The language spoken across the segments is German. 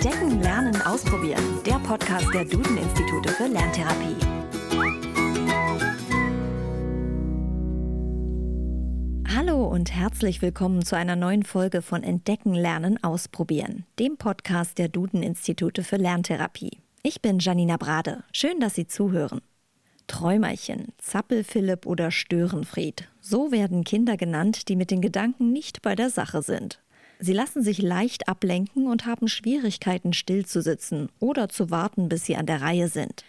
Entdecken, Lernen, Ausprobieren. Der Podcast der Duden-Institute für Lerntherapie. Hallo und herzlich willkommen zu einer neuen Folge von Entdecken, Lernen, Ausprobieren, dem Podcast der Duden-Institute für Lerntherapie. Ich bin Janina Brade. Schön, dass Sie zuhören. Träumerchen, Zappelphilipp oder Störenfried. So werden Kinder genannt, die mit den Gedanken nicht bei der Sache sind. Sie lassen sich leicht ablenken und haben Schwierigkeiten, stillzusitzen oder zu warten, bis sie an der Reihe sind.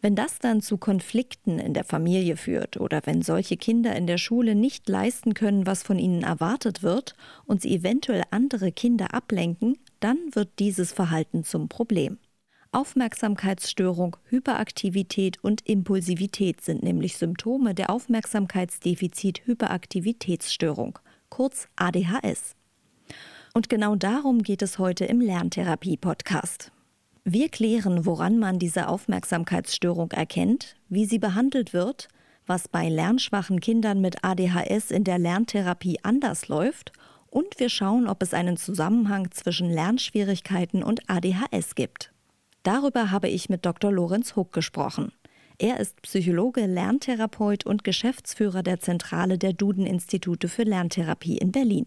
Wenn das dann zu Konflikten in der Familie führt oder wenn solche Kinder in der Schule nicht leisten können, was von ihnen erwartet wird und sie eventuell andere Kinder ablenken, dann wird dieses Verhalten zum Problem. Aufmerksamkeitsstörung, Hyperaktivität und Impulsivität sind nämlich Symptome der Aufmerksamkeitsdefizit-Hyperaktivitätsstörung, kurz ADHS. Und genau darum geht es heute im Lerntherapie-Podcast. Wir klären, woran man diese Aufmerksamkeitsstörung erkennt, wie sie behandelt wird, was bei lernschwachen Kindern mit ADHS in der Lerntherapie anders läuft und wir schauen, ob es einen Zusammenhang zwischen Lernschwierigkeiten und ADHS gibt. Darüber habe ich mit Dr. Lorenz Huck gesprochen. Er ist Psychologe, Lerntherapeut und Geschäftsführer der Zentrale der Duden-Institute für Lerntherapie in Berlin.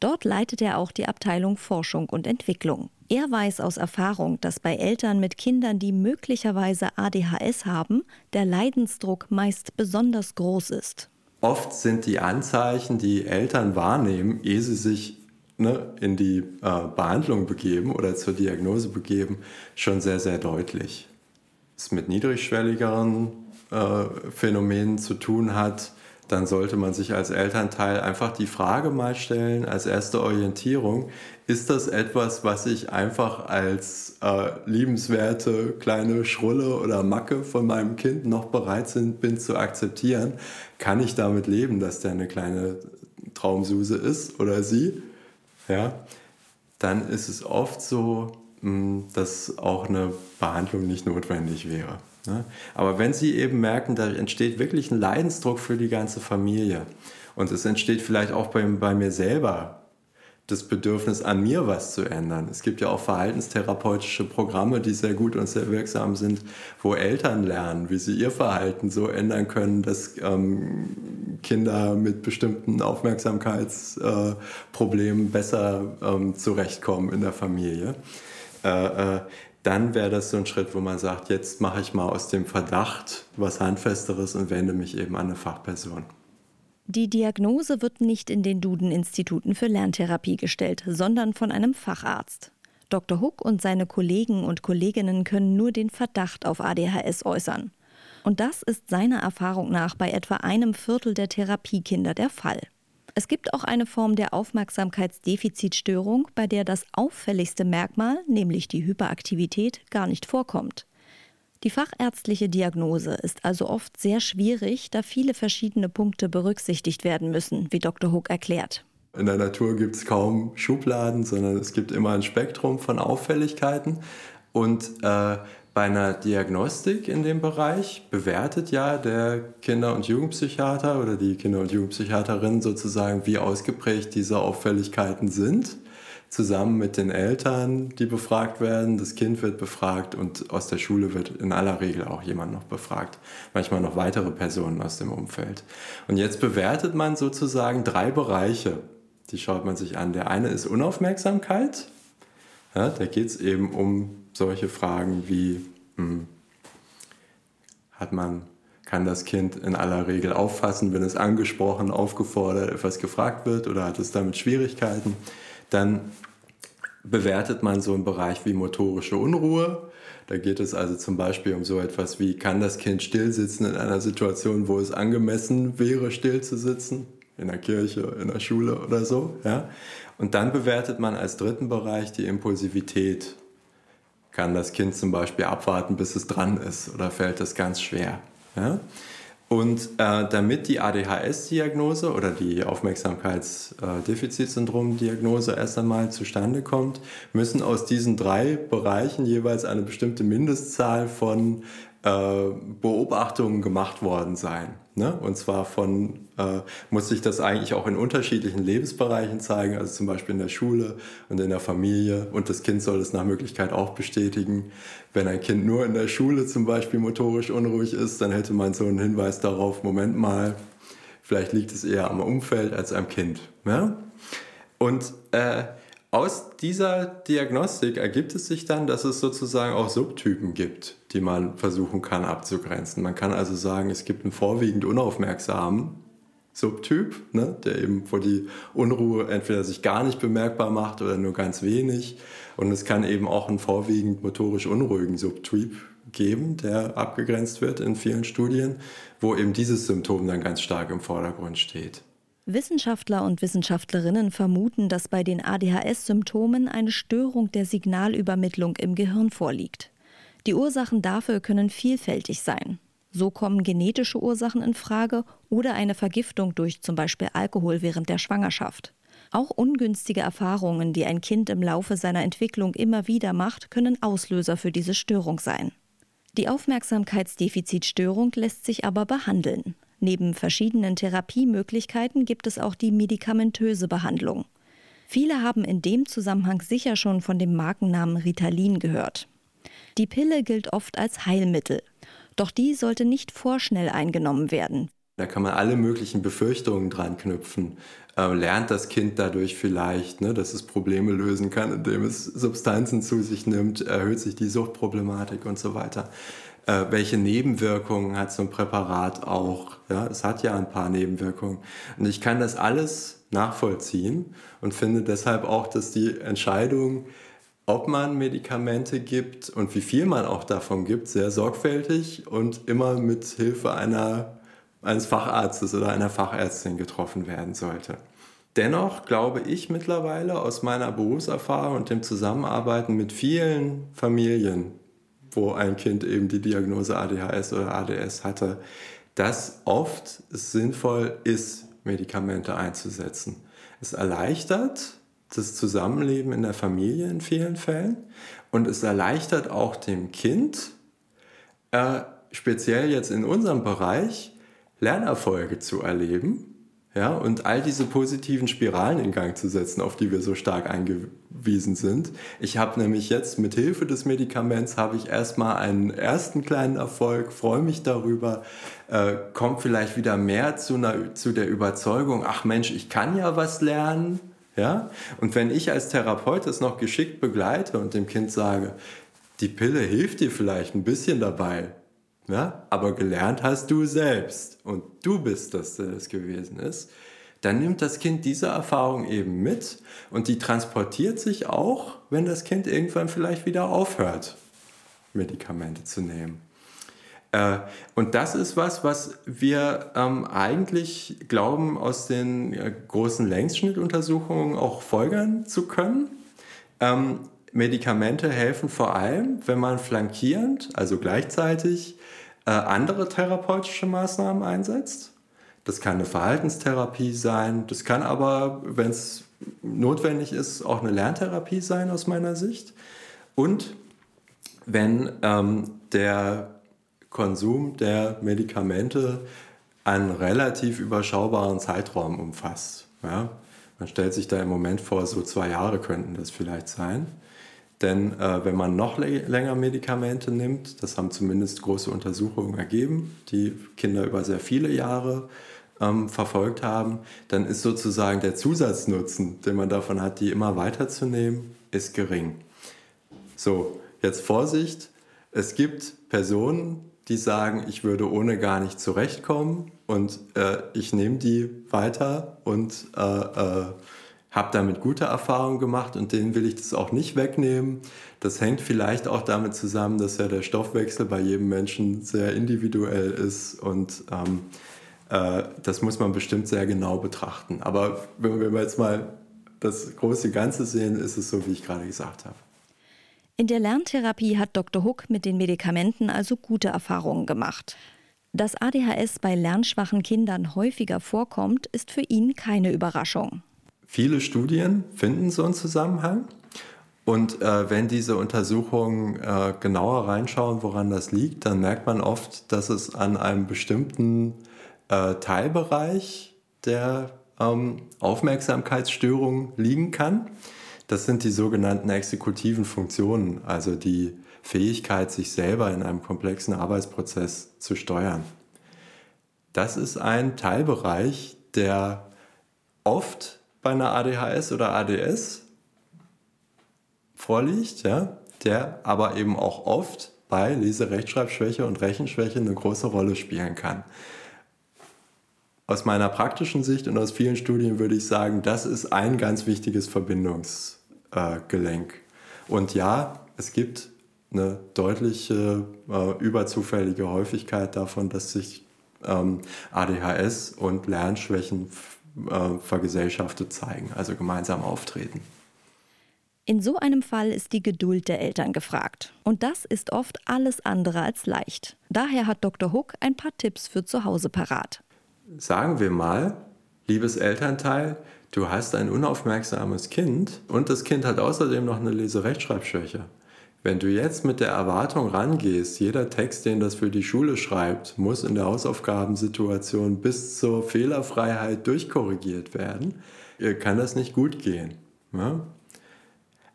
Dort leitet er auch die Abteilung Forschung und Entwicklung. Er weiß aus Erfahrung, dass bei Eltern mit Kindern, die möglicherweise ADHS haben, der Leidensdruck meist besonders groß ist. Oft sind die Anzeichen, die Eltern wahrnehmen, ehe sie sich ne, in die äh, Behandlung begeben oder zur Diagnose begeben, schon sehr, sehr deutlich. Es mit niedrigschwelligeren äh, Phänomenen zu tun hat, dann sollte man sich als Elternteil einfach die Frage mal stellen, als erste Orientierung, ist das etwas, was ich einfach als äh, liebenswerte kleine Schrulle oder Macke von meinem Kind noch bereit sind, bin zu akzeptieren? Kann ich damit leben, dass der eine kleine Traumsuse ist oder sie? Ja, dann ist es oft so, hm, dass auch eine Behandlung nicht notwendig wäre. Ne? Aber wenn Sie eben merken, da entsteht wirklich ein Leidensdruck für die ganze Familie und es entsteht vielleicht auch bei, bei mir selber das Bedürfnis, an mir was zu ändern. Es gibt ja auch verhaltenstherapeutische Programme, die sehr gut und sehr wirksam sind, wo Eltern lernen, wie sie ihr Verhalten so ändern können, dass ähm, Kinder mit bestimmten Aufmerksamkeitsproblemen äh, besser ähm, zurechtkommen in der Familie. Äh, äh, dann wäre das so ein Schritt, wo man sagt, jetzt mache ich mal aus dem Verdacht was Handfesteres und wende mich eben an eine Fachperson. Die Diagnose wird nicht in den Duden-Instituten für Lerntherapie gestellt, sondern von einem Facharzt. Dr. Huck und seine Kollegen und Kolleginnen können nur den Verdacht auf ADHS äußern. Und das ist seiner Erfahrung nach bei etwa einem Viertel der Therapiekinder der Fall. Es gibt auch eine Form der Aufmerksamkeitsdefizitstörung, bei der das auffälligste Merkmal, nämlich die Hyperaktivität, gar nicht vorkommt. Die fachärztliche Diagnose ist also oft sehr schwierig, da viele verschiedene Punkte berücksichtigt werden müssen, wie Dr. Hook erklärt. In der Natur gibt es kaum Schubladen, sondern es gibt immer ein Spektrum von Auffälligkeiten. Und äh, bei einer Diagnostik in dem Bereich bewertet ja der Kinder- und Jugendpsychiater oder die Kinder- und Jugendpsychiaterin sozusagen, wie ausgeprägt diese Auffälligkeiten sind, zusammen mit den Eltern, die befragt werden. Das Kind wird befragt und aus der Schule wird in aller Regel auch jemand noch befragt, manchmal noch weitere Personen aus dem Umfeld. Und jetzt bewertet man sozusagen drei Bereiche. Die schaut man sich an. Der eine ist Unaufmerksamkeit. Ja, da geht es eben um solche Fragen wie, hm, hat man, kann das Kind in aller Regel auffassen, wenn es angesprochen, aufgefordert, etwas gefragt wird oder hat es damit Schwierigkeiten? Dann bewertet man so einen Bereich wie motorische Unruhe. Da geht es also zum Beispiel um so etwas wie, kann das Kind still sitzen in einer Situation, wo es angemessen wäre, still zu sitzen? In der Kirche, in der Schule oder so. Ja? Und dann bewertet man als dritten Bereich die Impulsivität kann das Kind zum Beispiel abwarten, bis es dran ist oder fällt es ganz schwer. Ja? Und äh, damit die ADHS-Diagnose oder die Aufmerksamkeitsdefizitsyndrom-Diagnose erst einmal zustande kommt, müssen aus diesen drei Bereichen jeweils eine bestimmte Mindestzahl von äh, Beobachtungen gemacht worden sein. Ne? Und zwar von, äh, muss sich das eigentlich auch in unterschiedlichen Lebensbereichen zeigen, also zum Beispiel in der Schule und in der Familie. Und das Kind soll es nach Möglichkeit auch bestätigen. Wenn ein Kind nur in der Schule zum Beispiel motorisch unruhig ist, dann hätte man so einen Hinweis darauf, Moment mal, vielleicht liegt es eher am Umfeld als am Kind. Ja? Und äh, aus dieser Diagnostik ergibt es sich dann, dass es sozusagen auch Subtypen gibt, die man versuchen kann abzugrenzen. Man kann also sagen, es gibt einen vorwiegend unaufmerksamen Subtyp, ne, der eben, wo die Unruhe entweder sich gar nicht bemerkbar macht oder nur ganz wenig. Und es kann eben auch einen vorwiegend motorisch unruhigen Subtyp geben, der abgegrenzt wird in vielen Studien, wo eben dieses Symptom dann ganz stark im Vordergrund steht. Wissenschaftler und Wissenschaftlerinnen vermuten, dass bei den ADHS-Symptomen eine Störung der Signalübermittlung im Gehirn vorliegt. Die Ursachen dafür können vielfältig sein. So kommen genetische Ursachen in Frage oder eine Vergiftung durch zum Beispiel Alkohol während der Schwangerschaft. Auch ungünstige Erfahrungen, die ein Kind im Laufe seiner Entwicklung immer wieder macht, können Auslöser für diese Störung sein. Die Aufmerksamkeitsdefizitstörung lässt sich aber behandeln. Neben verschiedenen Therapiemöglichkeiten gibt es auch die medikamentöse Behandlung. Viele haben in dem Zusammenhang sicher schon von dem Markennamen Ritalin gehört. Die Pille gilt oft als Heilmittel, doch die sollte nicht vorschnell eingenommen werden. Da kann man alle möglichen Befürchtungen dran knüpfen. Äh, lernt das Kind dadurch vielleicht, ne, dass es Probleme lösen kann, indem es Substanzen zu sich nimmt, erhöht sich die Suchtproblematik und so weiter äh, welche Nebenwirkungen hat so ein Präparat auch. Ja, es hat ja ein paar Nebenwirkungen. Und ich kann das alles nachvollziehen und finde deshalb auch, dass die Entscheidung, ob man Medikamente gibt und wie viel man auch davon gibt, sehr sorgfältig und immer mit Hilfe einer, eines Facharztes oder einer Fachärztin getroffen werden sollte. Dennoch glaube ich mittlerweile aus meiner Berufserfahrung und dem Zusammenarbeiten mit vielen Familien, wo ein Kind eben die Diagnose ADHS oder ADS hatte, dass oft es sinnvoll ist, Medikamente einzusetzen. Es erleichtert das Zusammenleben in der Familie in vielen Fällen und es erleichtert auch dem Kind, äh, speziell jetzt in unserem Bereich, Lernerfolge zu erleben ja, und all diese positiven Spiralen in Gang zu setzen, auf die wir so stark eingewiesen sind. Ich habe nämlich jetzt mit Hilfe des Medikaments habe ich erstmal einen ersten kleinen Erfolg, freue mich darüber, äh, kommt vielleicht wieder mehr zu, einer, zu der Überzeugung, ach Mensch, ich kann ja was lernen. Ja? Und wenn ich als Therapeut das noch geschickt begleite und dem Kind sage, die Pille hilft dir vielleicht ein bisschen dabei, ja, aber gelernt hast du selbst und du bist das, der das gewesen ist, dann nimmt das Kind diese Erfahrung eben mit und die transportiert sich auch, wenn das Kind irgendwann vielleicht wieder aufhört, Medikamente zu nehmen. Äh, und das ist was, was wir ähm, eigentlich glauben, aus den äh, großen Längsschnittuntersuchungen auch folgern zu können. Ähm, Medikamente helfen vor allem, wenn man flankierend, also gleichzeitig, äh, andere therapeutische Maßnahmen einsetzt. Das kann eine Verhaltenstherapie sein, das kann aber, wenn es notwendig ist, auch eine Lerntherapie sein aus meiner Sicht. Und wenn ähm, der Konsum der Medikamente einen relativ überschaubaren Zeitraum umfasst. Ja? Man stellt sich da im Moment vor, so zwei Jahre könnten das vielleicht sein. Denn äh, wenn man noch länger Medikamente nimmt, das haben zumindest große Untersuchungen ergeben, die Kinder über sehr viele Jahre ähm, verfolgt haben, dann ist sozusagen der Zusatznutzen, den man davon hat, die immer weiterzunehmen, ist gering. So, jetzt Vorsicht, es gibt Personen, die sagen, ich würde ohne gar nicht zurechtkommen und äh, ich nehme die weiter und äh, äh habe damit gute Erfahrungen gemacht und denen will ich das auch nicht wegnehmen. Das hängt vielleicht auch damit zusammen, dass ja der Stoffwechsel bei jedem Menschen sehr individuell ist und ähm, äh, das muss man bestimmt sehr genau betrachten. Aber wenn wir jetzt mal das große Ganze sehen, ist es so, wie ich gerade gesagt habe. In der Lerntherapie hat Dr. Huck mit den Medikamenten also gute Erfahrungen gemacht. Dass ADHS bei lernschwachen Kindern häufiger vorkommt, ist für ihn keine Überraschung. Viele Studien finden so einen Zusammenhang. Und äh, wenn diese Untersuchungen äh, genauer reinschauen, woran das liegt, dann merkt man oft, dass es an einem bestimmten äh, Teilbereich der ähm, Aufmerksamkeitsstörung liegen kann. Das sind die sogenannten exekutiven Funktionen, also die Fähigkeit, sich selber in einem komplexen Arbeitsprozess zu steuern. Das ist ein Teilbereich, der oft bei einer ADHS oder ADS vorliegt, ja, der aber eben auch oft bei Leserechtschreibschwäche und Rechenschwäche eine große Rolle spielen kann. Aus meiner praktischen Sicht und aus vielen Studien würde ich sagen, das ist ein ganz wichtiges Verbindungsgelenk. und ja, es gibt eine deutliche äh, überzufällige Häufigkeit davon, dass sich ähm, ADHS und Lernschwächen äh, vergesellschaftet zeigen, also gemeinsam auftreten. In so einem Fall ist die Geduld der Eltern gefragt. Und das ist oft alles andere als leicht. Daher hat Dr. Hook ein paar Tipps für zu Hause parat. Sagen wir mal, liebes Elternteil, du hast ein unaufmerksames Kind und das Kind hat außerdem noch eine Leserechtschreibschwäche. Wenn du jetzt mit der Erwartung rangehst, jeder Text, den das für die Schule schreibt, muss in der Hausaufgabensituation bis zur Fehlerfreiheit durchkorrigiert werden, kann das nicht gut gehen. Ja?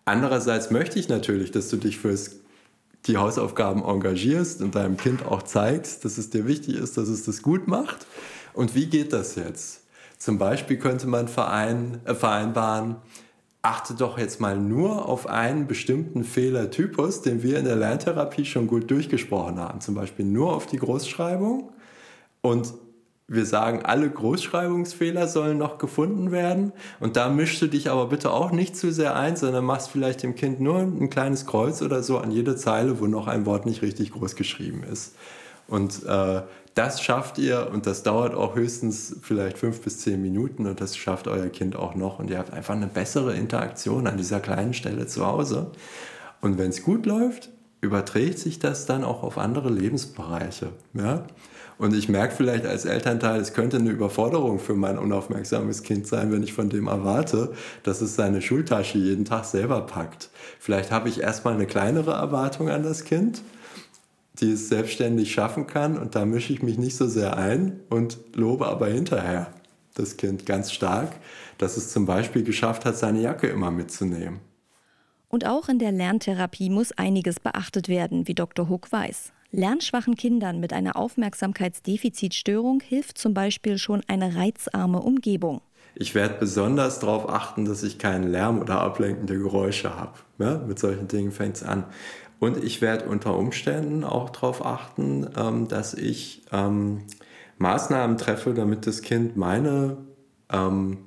Andererseits möchte ich natürlich, dass du dich für die Hausaufgaben engagierst und deinem Kind auch zeigst, dass es dir wichtig ist, dass es das gut macht. Und wie geht das jetzt? Zum Beispiel könnte man verein, äh, vereinbaren, achte doch jetzt mal nur auf einen bestimmten Fehlertypus, den wir in der Lerntherapie schon gut durchgesprochen haben. Zum Beispiel nur auf die Großschreibung und wir sagen, alle Großschreibungsfehler sollen noch gefunden werden. Und da mischst du dich aber bitte auch nicht zu sehr ein, sondern machst vielleicht dem Kind nur ein kleines Kreuz oder so an jede Zeile, wo noch ein Wort nicht richtig groß geschrieben ist. Und äh, das schafft ihr und das dauert auch höchstens vielleicht fünf bis zehn Minuten und das schafft euer Kind auch noch. Und ihr habt einfach eine bessere Interaktion an dieser kleinen Stelle zu Hause. Und wenn es gut läuft, überträgt sich das dann auch auf andere Lebensbereiche. Ja? Und ich merke vielleicht als Elternteil, es könnte eine Überforderung für mein unaufmerksames Kind sein, wenn ich von dem erwarte, dass es seine Schultasche jeden Tag selber packt. Vielleicht habe ich erstmal eine kleinere Erwartung an das Kind, die es selbstständig schaffen kann und da mische ich mich nicht so sehr ein und lobe aber hinterher das Kind ganz stark, dass es zum Beispiel geschafft hat, seine Jacke immer mitzunehmen. Und auch in der Lerntherapie muss einiges beachtet werden, wie Dr. Huck weiß. Lernschwachen Kindern mit einer Aufmerksamkeitsdefizitstörung hilft zum Beispiel schon eine reizarme Umgebung. Ich werde besonders darauf achten, dass ich keinen Lärm oder ablenkende Geräusche habe. Ja, mit solchen Dingen fängt es an. Und ich werde unter Umständen auch darauf achten, ähm, dass ich ähm, Maßnahmen treffe, damit das Kind meine ähm,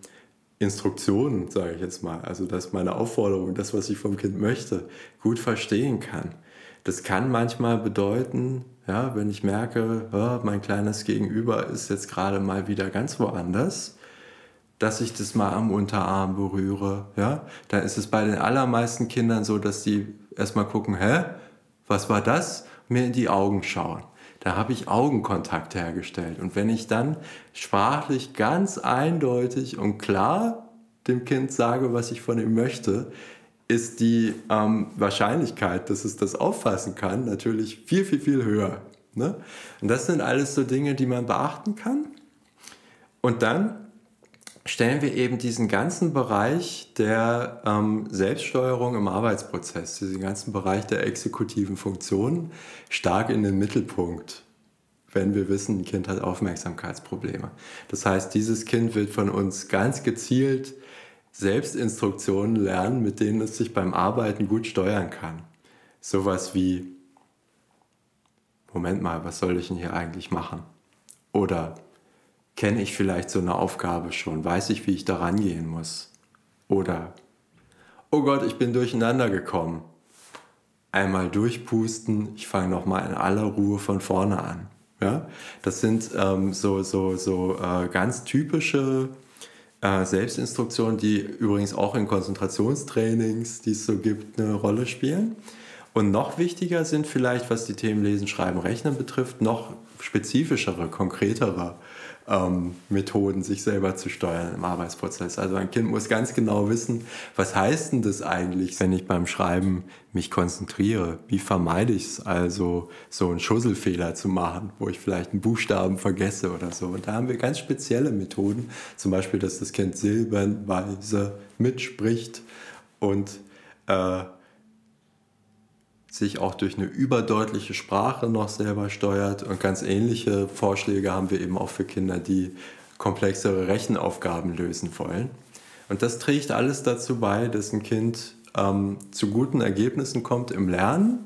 Instruktionen, sage ich jetzt mal, also dass meine Aufforderung, das, was ich vom Kind möchte, gut verstehen kann. Das kann manchmal bedeuten, ja, wenn ich merke, oh, mein kleines Gegenüber ist jetzt gerade mal wieder ganz woanders, dass ich das mal am Unterarm berühre. Ja? Dann ist es bei den allermeisten Kindern so, dass die erstmal gucken, hä, was war das? Mir in die Augen schauen. Da habe ich Augenkontakt hergestellt. Und wenn ich dann sprachlich ganz eindeutig und klar dem Kind sage, was ich von ihm möchte, ist die ähm, Wahrscheinlichkeit, dass es das auffassen kann, natürlich viel, viel, viel höher. Ne? Und das sind alles so Dinge, die man beachten kann. Und dann stellen wir eben diesen ganzen Bereich der ähm, Selbststeuerung im Arbeitsprozess, diesen ganzen Bereich der exekutiven Funktionen stark in den Mittelpunkt, wenn wir wissen, ein Kind hat Aufmerksamkeitsprobleme. Das heißt, dieses Kind wird von uns ganz gezielt Selbstinstruktionen lernen, mit denen es sich beim Arbeiten gut steuern kann. Sowas wie, Moment mal, was soll ich denn hier eigentlich machen? Oder kenne ich vielleicht so eine Aufgabe schon? Weiß ich, wie ich da rangehen muss? Oder, oh Gott, ich bin durcheinander gekommen. Einmal durchpusten, ich fange nochmal in aller Ruhe von vorne an. Ja? Das sind ähm, so, so, so äh, ganz typische äh, Selbstinstruktionen, die übrigens auch in Konzentrationstrainings, die es so gibt, eine Rolle spielen. Und noch wichtiger sind vielleicht, was die Themen Lesen, Schreiben, Rechnen betrifft, noch spezifischere, konkretere ähm, Methoden, sich selber zu steuern im Arbeitsprozess. Also ein Kind muss ganz genau wissen, was heißt denn das eigentlich, wenn ich beim Schreiben mich konzentriere? Wie vermeide ich es also, so einen Schusselfehler zu machen, wo ich vielleicht einen Buchstaben vergesse oder so? Und da haben wir ganz spezielle Methoden, zum Beispiel, dass das Kind silbenweise mitspricht und äh, sich auch durch eine überdeutliche Sprache noch selber steuert. Und ganz ähnliche Vorschläge haben wir eben auch für Kinder, die komplexere Rechenaufgaben lösen wollen. Und das trägt alles dazu bei, dass ein Kind ähm, zu guten Ergebnissen kommt im Lernen,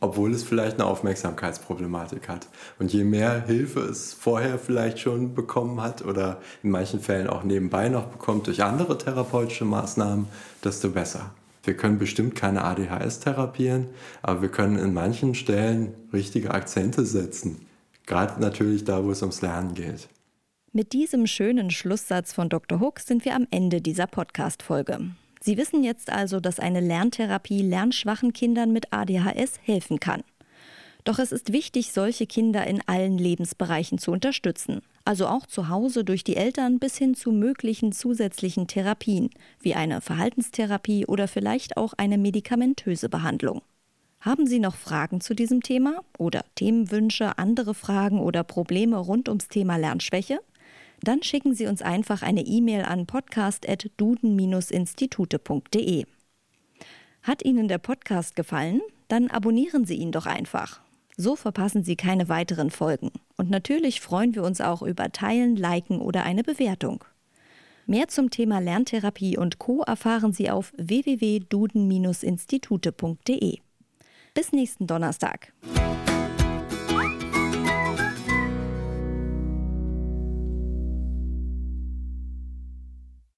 obwohl es vielleicht eine Aufmerksamkeitsproblematik hat. Und je mehr Hilfe es vorher vielleicht schon bekommen hat oder in manchen Fällen auch nebenbei noch bekommt durch andere therapeutische Maßnahmen, desto besser. Wir können bestimmt keine ADHS therapieren, aber wir können in manchen Stellen richtige Akzente setzen. Gerade natürlich da, wo es ums Lernen geht. Mit diesem schönen Schlusssatz von Dr. Hook sind wir am Ende dieser Podcast-Folge. Sie wissen jetzt also, dass eine Lerntherapie lernschwachen Kindern mit ADHS helfen kann. Doch es ist wichtig, solche Kinder in allen Lebensbereichen zu unterstützen, also auch zu Hause durch die Eltern bis hin zu möglichen zusätzlichen Therapien, wie eine Verhaltenstherapie oder vielleicht auch eine medikamentöse Behandlung. Haben Sie noch Fragen zu diesem Thema oder Themenwünsche, andere Fragen oder Probleme rund ums Thema Lernschwäche? Dann schicken Sie uns einfach eine E-Mail an podcast.duden-institute.de. Hat Ihnen der Podcast gefallen? Dann abonnieren Sie ihn doch einfach. So verpassen Sie keine weiteren Folgen. Und natürlich freuen wir uns auch über Teilen, Liken oder eine Bewertung. Mehr zum Thema Lerntherapie und Co. erfahren Sie auf www.duden-institute.de. Bis nächsten Donnerstag.